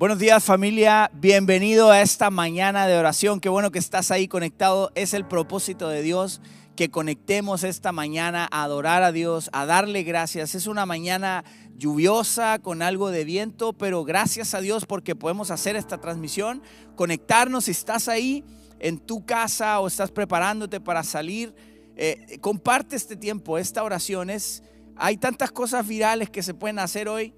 Buenos días familia, bienvenido a esta mañana de oración. Qué bueno que estás ahí conectado. Es el propósito de Dios que conectemos esta mañana a adorar a Dios, a darle gracias. Es una mañana lluviosa con algo de viento, pero gracias a Dios porque podemos hacer esta transmisión, conectarnos si estás ahí en tu casa o estás preparándote para salir. Eh, comparte este tiempo, esta oración. Es, hay tantas cosas virales que se pueden hacer hoy,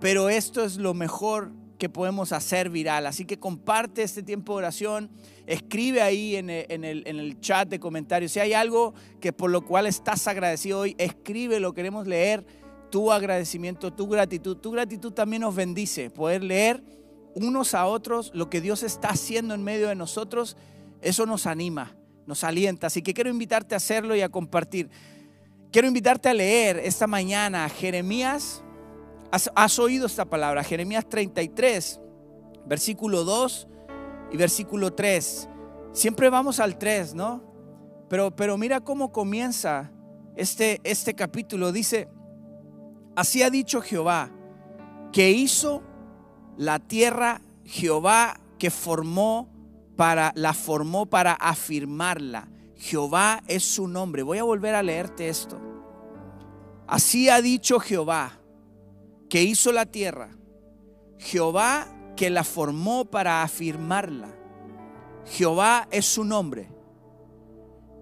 pero esto es lo mejor que podemos hacer viral. Así que comparte este tiempo de oración, escribe ahí en el, chat de comentarios. Si hay algo que por lo cual estás agradecido hoy, escribe, lo queremos leer, tu agradecimiento, tu gratitud. Tu gratitud también nos bendice, poder leer unos a otros lo que Dios está haciendo en medio de nosotros, eso nos anima, nos alienta. Así que quiero invitarte a hacerlo y a compartir. Quiero invitarte a leer esta mañana Jeremías Has, oído esta palabra, Jeremías 33, versículo 2 y versículo 3. Siempre vamos al 3, ¿no? Pero, pero mira cómo comienza este, este capítulo. Dice, así ha dicho Jehová, que hizo la tierra Jehová que formó para, la formó para afirmarla. Jehová es su nombre. Voy a volver a leerte esto. Así ha dicho Jehová que hizo la tierra, Jehová que la formó para afirmarla. Jehová es su nombre.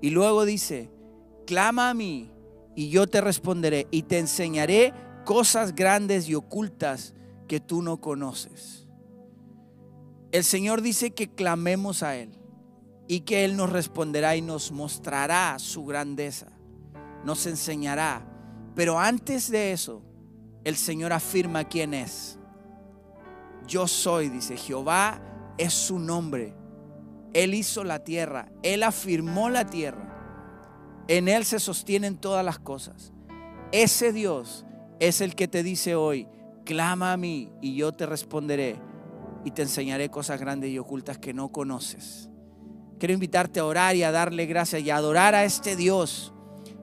Y luego dice, clama a mí y yo te responderé y te enseñaré cosas grandes y ocultas que tú no conoces. El Señor dice que clamemos a Él y que Él nos responderá y nos mostrará su grandeza, nos enseñará. Pero antes de eso, el Señor afirma quién es. Yo soy, dice Jehová, es su nombre. Él hizo la tierra, Él afirmó la tierra. En Él se sostienen todas las cosas. Ese Dios es el que te dice hoy, clama a mí y yo te responderé y te enseñaré cosas grandes y ocultas que no conoces. Quiero invitarte a orar y a darle gracias y a adorar a este Dios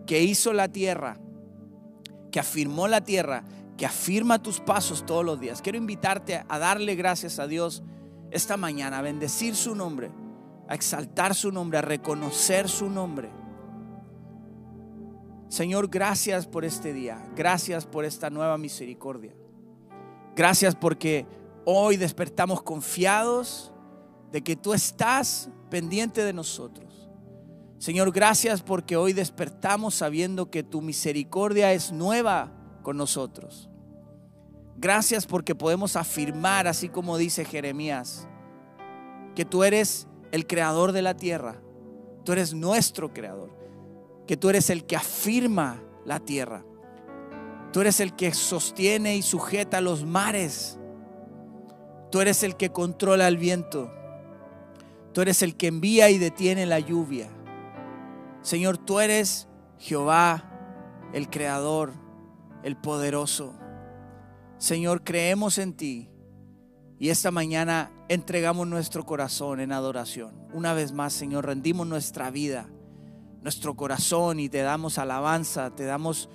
que hizo la tierra, que afirmó la tierra que afirma tus pasos todos los días. Quiero invitarte a darle gracias a Dios esta mañana, a bendecir su nombre, a exaltar su nombre, a reconocer su nombre. Señor, gracias por este día, gracias por esta nueva misericordia. Gracias porque hoy despertamos confiados de que tú estás pendiente de nosotros. Señor, gracias porque hoy despertamos sabiendo que tu misericordia es nueva con nosotros. Gracias porque podemos afirmar, así como dice Jeremías, que tú eres el creador de la tierra, tú eres nuestro creador, que tú eres el que afirma la tierra, tú eres el que sostiene y sujeta los mares, tú eres el que controla el viento, tú eres el que envía y detiene la lluvia. Señor, tú eres Jehová, el creador el poderoso. Señor, creemos en ti y esta mañana entregamos nuestro corazón en adoración. Una vez más, Señor, rendimos nuestra vida, nuestro corazón y te damos alabanza, te damos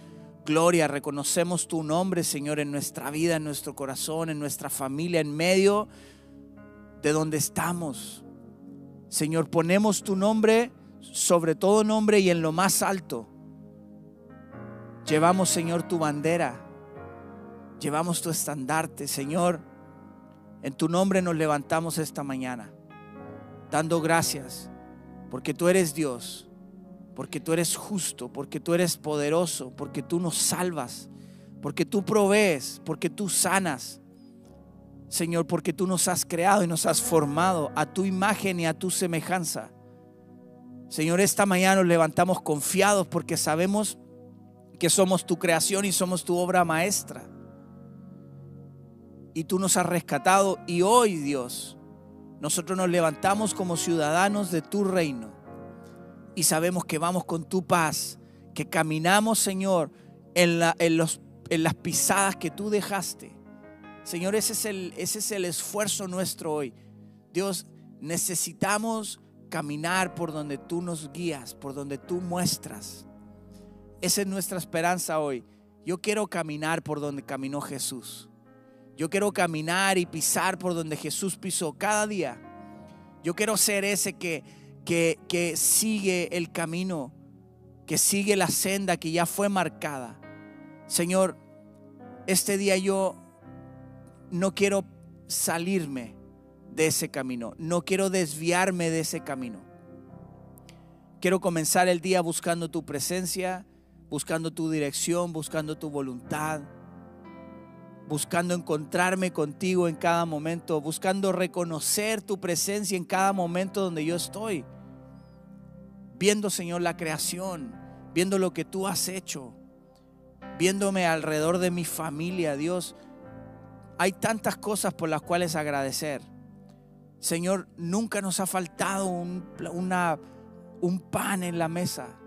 gloria, reconocemos tu nombre, Señor, en nuestra vida, en nuestro corazón, en nuestra familia, en medio de donde estamos. Señor, ponemos tu nombre sobre todo nombre y en lo más alto Llevamos, Señor, tu bandera. Llevamos tu estandarte, Señor. En tu nombre nos levantamos esta mañana, dando gracias, porque tú eres Dios, porque tú eres justo, porque tú eres poderoso, porque tú nos salvas, porque tú provees, porque tú sanas. Señor, porque tú nos has creado y nos has formado a tu imagen y a tu semejanza. Señor, esta mañana nos levantamos confiados porque sabemos que somos tu creación y somos tu obra maestra. Y tú nos has rescatado y hoy, Dios, nosotros nos levantamos como ciudadanos de tu reino y sabemos que vamos con tu paz, que caminamos, Señor, en, las pisadas que tú dejaste. Señor, es, ese es el esfuerzo nuestro hoy. Dios, necesitamos caminar por donde tú nos guías, por donde tú muestras. Esa es nuestra esperanza hoy. Yo quiero caminar por donde caminó Jesús. Yo quiero caminar y pisar por donde Jesús pisó cada día. Yo quiero ser ese que, que, que sigue el camino, que sigue la senda que ya fue marcada. Señor, este día yo no quiero salirme de ese camino, no quiero desviarme de ese camino. Quiero comenzar el día buscando tu presencia, buscando tu dirección, buscando tu voluntad, buscando encontrarme contigo en cada momento, buscando reconocer tu presencia en cada momento donde yo estoy. Viendo, Señor, la creación, viendo lo que tú has hecho, viéndome alrededor de mi familia, Dios. Hay tantas cosas por las cuales agradecer. Señor, nunca nos ha faltado un, pan en la mesa.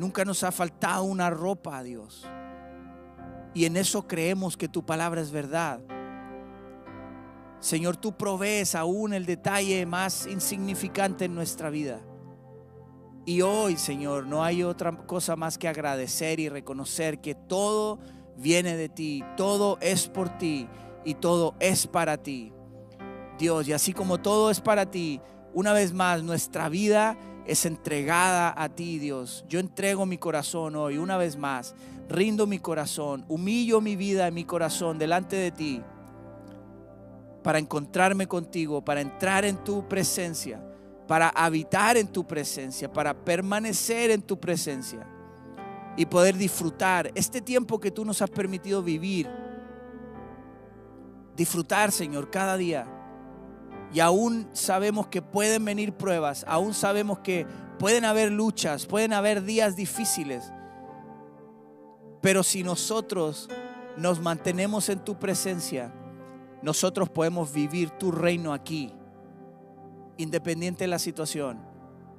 Nunca nos ha faltado una ropa, Dios. Y en eso creemos que tu palabra es verdad. Señor, tú provees aún el detalle más insignificante en nuestra vida. Y hoy, Señor, no hay otra cosa más que agradecer y reconocer que todo viene de ti, todo es por ti y todo es para ti. Dios. Y así como todo es para ti, una vez más nuestra vida es entregada a ti, Dios. Yo entrego mi corazón hoy, una vez más. Rindo mi corazón, humillo mi vida y mi corazón delante de ti para encontrarme contigo, para entrar en tu presencia, para habitar en tu presencia, para permanecer en tu presencia y poder disfrutar este tiempo que tú nos has permitido vivir. Disfrutar, Señor, cada día y aún sabemos que pueden venir pruebas, aún sabemos que pueden haber luchas, pueden haber días difíciles. Pero si nosotros nos mantenemos en tu presencia, nosotros podemos vivir tu reino aquí, independiente de la situación,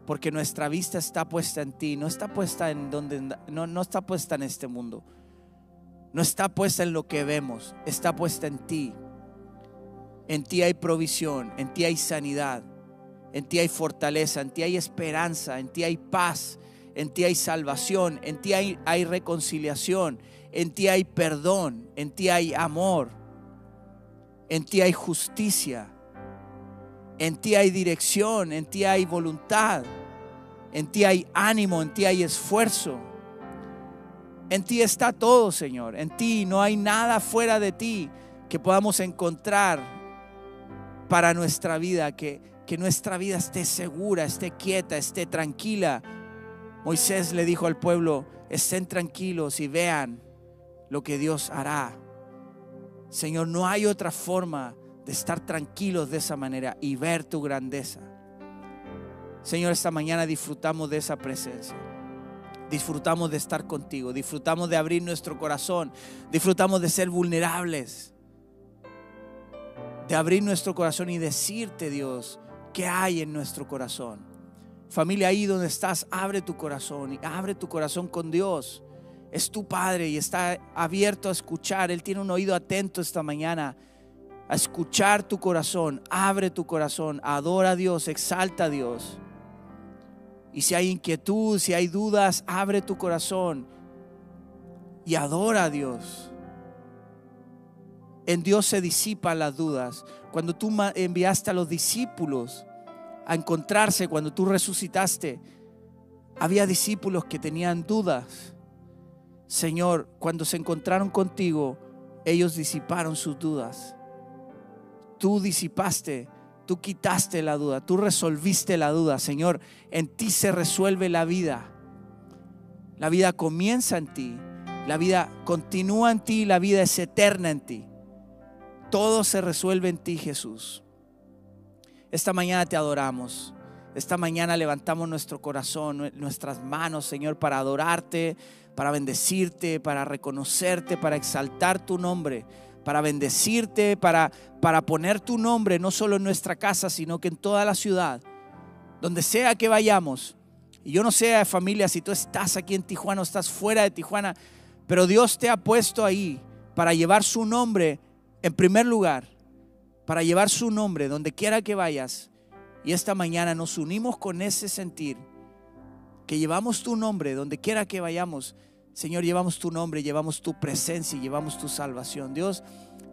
porque nuestra vista está puesta en ti, no está puesta en donde no, no está puesta en este mundo. No está puesta en lo que vemos, está puesta en ti. En ti hay provisión, en ti hay sanidad, en ti hay fortaleza, en ti hay esperanza, en ti hay paz, en ti hay salvación, en ti hay, reconciliación, en ti hay perdón, en ti hay amor, en ti hay justicia, en ti hay dirección, en ti hay voluntad, en ti hay ánimo, en ti hay esfuerzo. En ti está todo, Señor. En ti no hay nada fuera de ti que podamos encontrar para nuestra vida, que, que nuestra vida esté segura, esté quieta, esté tranquila. Moisés le dijo al pueblo, estén tranquilos y vean lo que Dios hará. Señor, no hay otra forma de estar tranquilos de esa manera y ver tu grandeza. Señor, esta mañana disfrutamos de esa presencia. Disfrutamos de estar contigo, disfrutamos de abrir nuestro corazón, disfrutamos de ser vulnerables de abrir nuestro corazón y decirte, Dios, qué hay en nuestro corazón. Familia, ahí donde estás, abre tu corazón y abre tu corazón con Dios. Es tu Padre y está abierto a escuchar. Él tiene un oído atento esta mañana a escuchar tu corazón. Abre tu corazón, adora a Dios, exalta a Dios. Y si hay inquietud, si hay dudas, abre tu corazón y adora a Dios. En Dios se disipan las dudas. Cuando tú enviaste a los discípulos a encontrarse, cuando tú resucitaste, había discípulos que tenían dudas. Señor, cuando se encontraron contigo, ellos disiparon sus dudas. Tú disipaste, tú quitaste la duda, tú resolviste la duda. Señor, en ti se resuelve la vida. La vida comienza en ti, la vida continúa en ti, la vida es eterna en ti. Todo se resuelve en ti, Jesús. Esta mañana te adoramos. Esta mañana levantamos nuestro corazón, nuestras manos, Señor, para adorarte, para bendecirte, para reconocerte, para exaltar tu nombre, para bendecirte, para, para poner tu nombre no solo en nuestra casa, sino que en toda la ciudad, donde sea que vayamos. Y yo no sé, familia, si tú estás aquí en Tijuana o estás fuera de Tijuana, pero Dios te ha puesto ahí para llevar su nombre en primer lugar, para llevar su nombre donde quiera que vayas. Y esta mañana nos unimos con ese sentir, que llevamos tu nombre donde quiera que vayamos. Señor, llevamos tu nombre, llevamos tu presencia y llevamos tu salvación. Dios,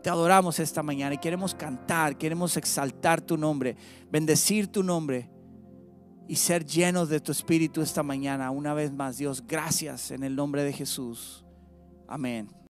Te adoramos esta mañana y queremos cantar, queremos exaltar tu nombre, bendecir tu nombre y ser llenos de tu espíritu esta mañana. Una vez más, Dios, gracias en el nombre de Jesús. Amén.